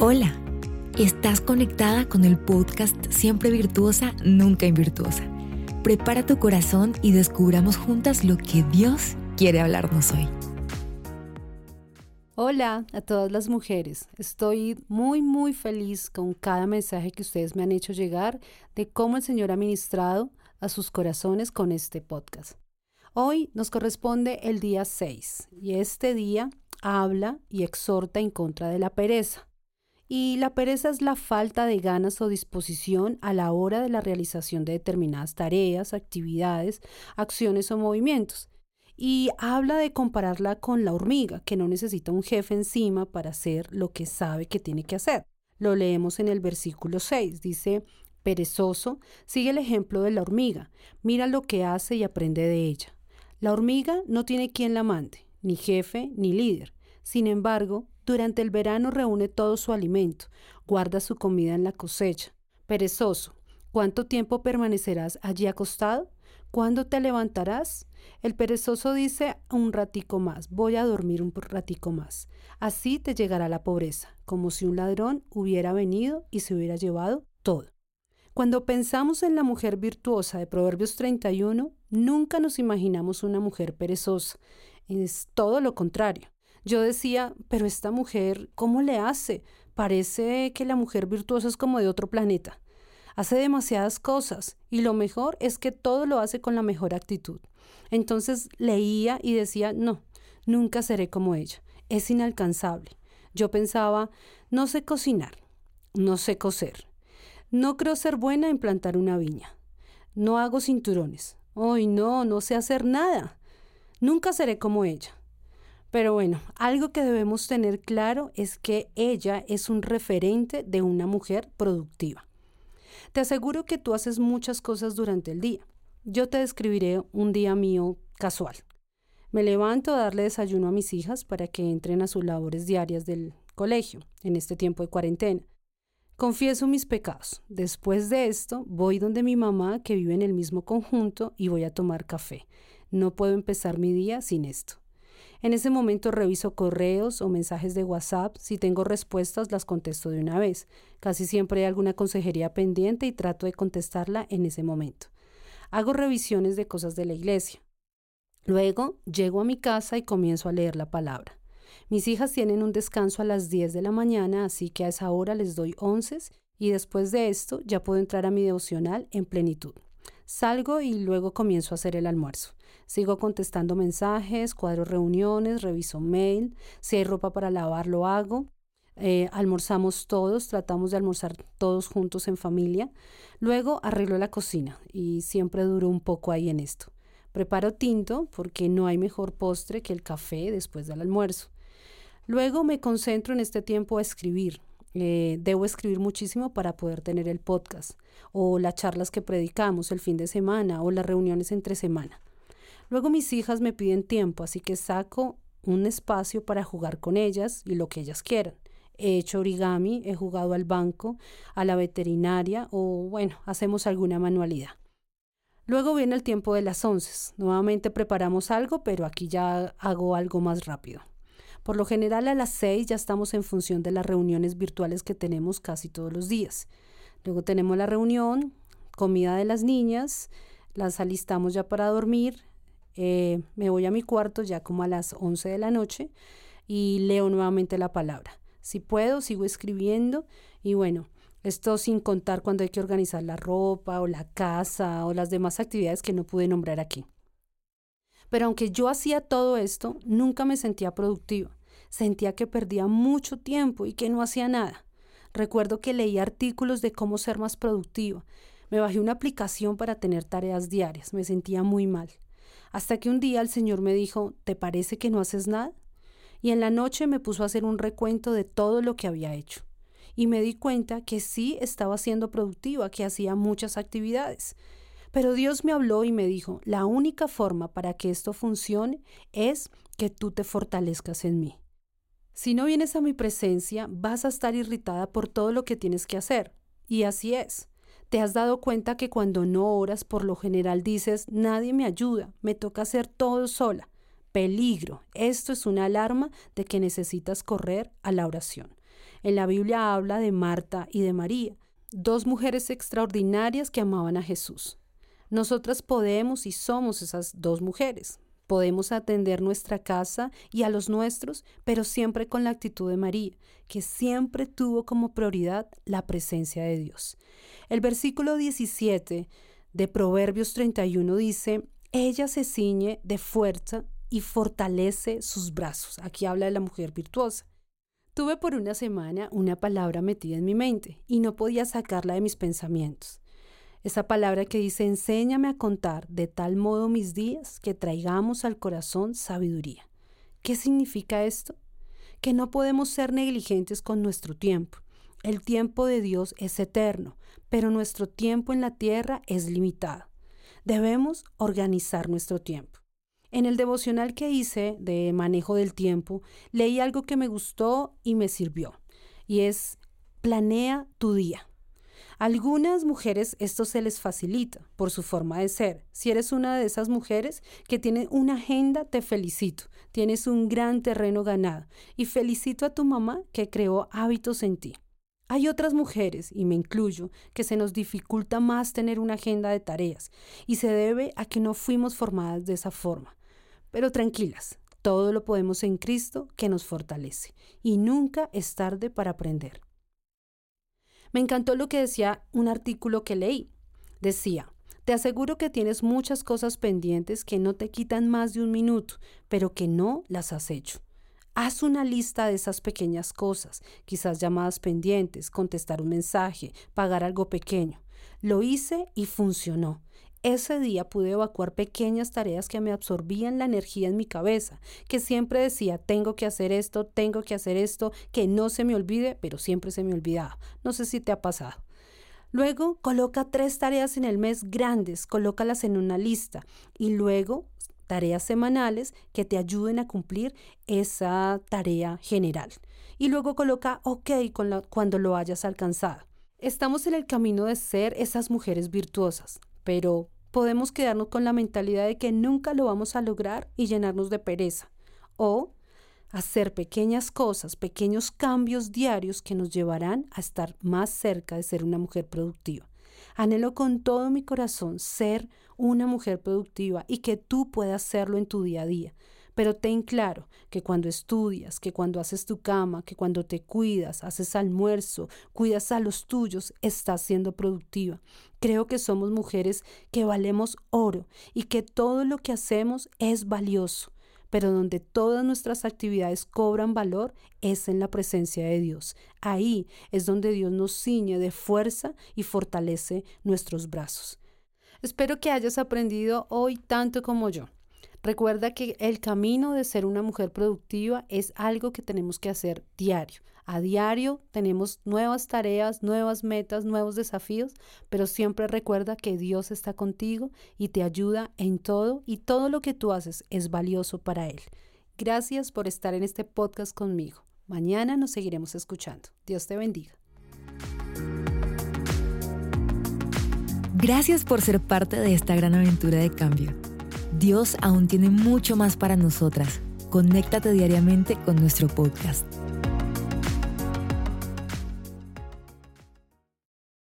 Hola, estás conectada con el podcast Siempre Virtuosa, Nunca Invirtuosa. Prepara tu corazón y descubramos juntas lo que Dios quiere hablarnos hoy. Hola a todas las mujeres. Estoy muy muy feliz con cada mensaje que ustedes me han hecho llegar de cómo el Señor ha ministrado a sus corazones con este podcast. Hoy nos corresponde el día 6 y este día habla y exhorta en contra de la pereza. Y la pereza es la falta de ganas o disposición a la hora de la realización de determinadas tareas, actividades, acciones o movimientos. Y habla de compararla con la hormiga, que no necesita un jefe encima para hacer lo que sabe que tiene que hacer. Lo leemos en el versículo 6. Dice, perezoso, sigue el ejemplo de la hormiga, mira lo que hace y aprende de ella. La hormiga no tiene quien la mande, ni jefe ni líder. Sin embargo, durante el verano reúne todo su alimento, guarda su comida en la cosecha. Perezoso, ¿cuánto tiempo permanecerás allí acostado? ¿Cuándo te levantarás? El perezoso dice un ratico más, voy a dormir un ratico más. Así te llegará la pobreza, como si un ladrón hubiera venido y se hubiera llevado todo. Cuando pensamos en la mujer virtuosa de Proverbios 31, nunca nos imaginamos una mujer perezosa. Es todo lo contrario. Yo decía, pero esta mujer, ¿cómo le hace? Parece que la mujer virtuosa es como de otro planeta. Hace demasiadas cosas y lo mejor es que todo lo hace con la mejor actitud. Entonces leía y decía, no, nunca seré como ella. Es inalcanzable. Yo pensaba, no sé cocinar, no sé coser, no creo ser buena en plantar una viña, no hago cinturones, hoy no, no sé hacer nada, nunca seré como ella. Pero bueno, algo que debemos tener claro es que ella es un referente de una mujer productiva. Te aseguro que tú haces muchas cosas durante el día. Yo te describiré un día mío casual. Me levanto a darle desayuno a mis hijas para que entren a sus labores diarias del colegio en este tiempo de cuarentena. Confieso mis pecados. Después de esto, voy donde mi mamá, que vive en el mismo conjunto, y voy a tomar café. No puedo empezar mi día sin esto. En ese momento reviso correos o mensajes de WhatsApp. Si tengo respuestas, las contesto de una vez. Casi siempre hay alguna consejería pendiente y trato de contestarla en ese momento. Hago revisiones de cosas de la iglesia. Luego llego a mi casa y comienzo a leer la palabra. Mis hijas tienen un descanso a las 10 de la mañana, así que a esa hora les doy onces y después de esto ya puedo entrar a mi devocional en plenitud. Salgo y luego comienzo a hacer el almuerzo. Sigo contestando mensajes, cuadro reuniones, reviso mail, si hay ropa para lavar lo hago. Eh, almorzamos todos, tratamos de almorzar todos juntos en familia. Luego arreglo la cocina y siempre duro un poco ahí en esto. Preparo tinto porque no hay mejor postre que el café después del almuerzo. Luego me concentro en este tiempo a escribir. Eh, debo escribir muchísimo para poder tener el podcast o las charlas que predicamos el fin de semana o las reuniones entre semana. Luego mis hijas me piden tiempo, así que saco un espacio para jugar con ellas y lo que ellas quieran. He hecho origami, he jugado al banco, a la veterinaria o bueno, hacemos alguna manualidad. Luego viene el tiempo de las once. Nuevamente preparamos algo, pero aquí ya hago algo más rápido. Por lo general a las 6 ya estamos en función de las reuniones virtuales que tenemos casi todos los días. Luego tenemos la reunión, comida de las niñas, las alistamos ya para dormir, eh, me voy a mi cuarto ya como a las 11 de la noche y leo nuevamente la palabra. Si puedo, sigo escribiendo y bueno, esto sin contar cuando hay que organizar la ropa o la casa o las demás actividades que no pude nombrar aquí. Pero aunque yo hacía todo esto, nunca me sentía productiva. Sentía que perdía mucho tiempo y que no hacía nada. Recuerdo que leí artículos de cómo ser más productiva. Me bajé una aplicación para tener tareas diarias. Me sentía muy mal. Hasta que un día el Señor me dijo, ¿te parece que no haces nada? Y en la noche me puso a hacer un recuento de todo lo que había hecho. Y me di cuenta que sí estaba siendo productiva, que hacía muchas actividades. Pero Dios me habló y me dijo, la única forma para que esto funcione es que tú te fortalezcas en mí. Si no vienes a mi presencia, vas a estar irritada por todo lo que tienes que hacer. Y así es. ¿Te has dado cuenta que cuando no oras, por lo general dices, nadie me ayuda, me toca hacer todo sola? Peligro. Esto es una alarma de que necesitas correr a la oración. En la Biblia habla de Marta y de María, dos mujeres extraordinarias que amaban a Jesús. Nosotras podemos y somos esas dos mujeres. Podemos atender nuestra casa y a los nuestros, pero siempre con la actitud de María, que siempre tuvo como prioridad la presencia de Dios. El versículo 17 de Proverbios 31 dice, ella se ciñe de fuerza y fortalece sus brazos. Aquí habla de la mujer virtuosa. Tuve por una semana una palabra metida en mi mente y no podía sacarla de mis pensamientos. Esa palabra que dice, enséñame a contar de tal modo mis días que traigamos al corazón sabiduría. ¿Qué significa esto? Que no podemos ser negligentes con nuestro tiempo. El tiempo de Dios es eterno, pero nuestro tiempo en la tierra es limitado. Debemos organizar nuestro tiempo. En el devocional que hice de manejo del tiempo, leí algo que me gustó y me sirvió, y es planea tu día. Algunas mujeres esto se les facilita por su forma de ser. Si eres una de esas mujeres que tiene una agenda, te felicito. Tienes un gran terreno ganado y felicito a tu mamá que creó hábitos en ti. Hay otras mujeres, y me incluyo, que se nos dificulta más tener una agenda de tareas, y se debe a que no fuimos formadas de esa forma. Pero tranquilas, todo lo podemos en Cristo que nos fortalece, y nunca es tarde para aprender. Me encantó lo que decía un artículo que leí. Decía, te aseguro que tienes muchas cosas pendientes que no te quitan más de un minuto, pero que no las has hecho. Haz una lista de esas pequeñas cosas, quizás llamadas pendientes, contestar un mensaje, pagar algo pequeño. Lo hice y funcionó. Ese día pude evacuar pequeñas tareas que me absorbían la energía en mi cabeza, que siempre decía, tengo que hacer esto, tengo que hacer esto, que no se me olvide, pero siempre se me olvidaba. No sé si te ha pasado. Luego, coloca tres tareas en el mes grandes, colócalas en una lista y luego tareas semanales que te ayuden a cumplir esa tarea general. Y luego coloca OK cuando lo hayas alcanzado. Estamos en el camino de ser esas mujeres virtuosas, pero podemos quedarnos con la mentalidad de que nunca lo vamos a lograr y llenarnos de pereza. O hacer pequeñas cosas, pequeños cambios diarios que nos llevarán a estar más cerca de ser una mujer productiva. Anhelo con todo mi corazón ser una mujer productiva y que tú puedas serlo en tu día a día. Pero ten claro que cuando estudias, que cuando haces tu cama, que cuando te cuidas, haces almuerzo, cuidas a los tuyos, estás siendo productiva. Creo que somos mujeres que valemos oro y que todo lo que hacemos es valioso pero donde todas nuestras actividades cobran valor es en la presencia de Dios. Ahí es donde Dios nos ciñe de fuerza y fortalece nuestros brazos. Espero que hayas aprendido hoy tanto como yo. Recuerda que el camino de ser una mujer productiva es algo que tenemos que hacer diario. A diario tenemos nuevas tareas, nuevas metas, nuevos desafíos, pero siempre recuerda que Dios está contigo y te ayuda en todo y todo lo que tú haces es valioso para Él. Gracias por estar en este podcast conmigo. Mañana nos seguiremos escuchando. Dios te bendiga. Gracias por ser parte de esta gran aventura de cambio. Dios aún tiene mucho más para nosotras. Conéctate diariamente con nuestro podcast.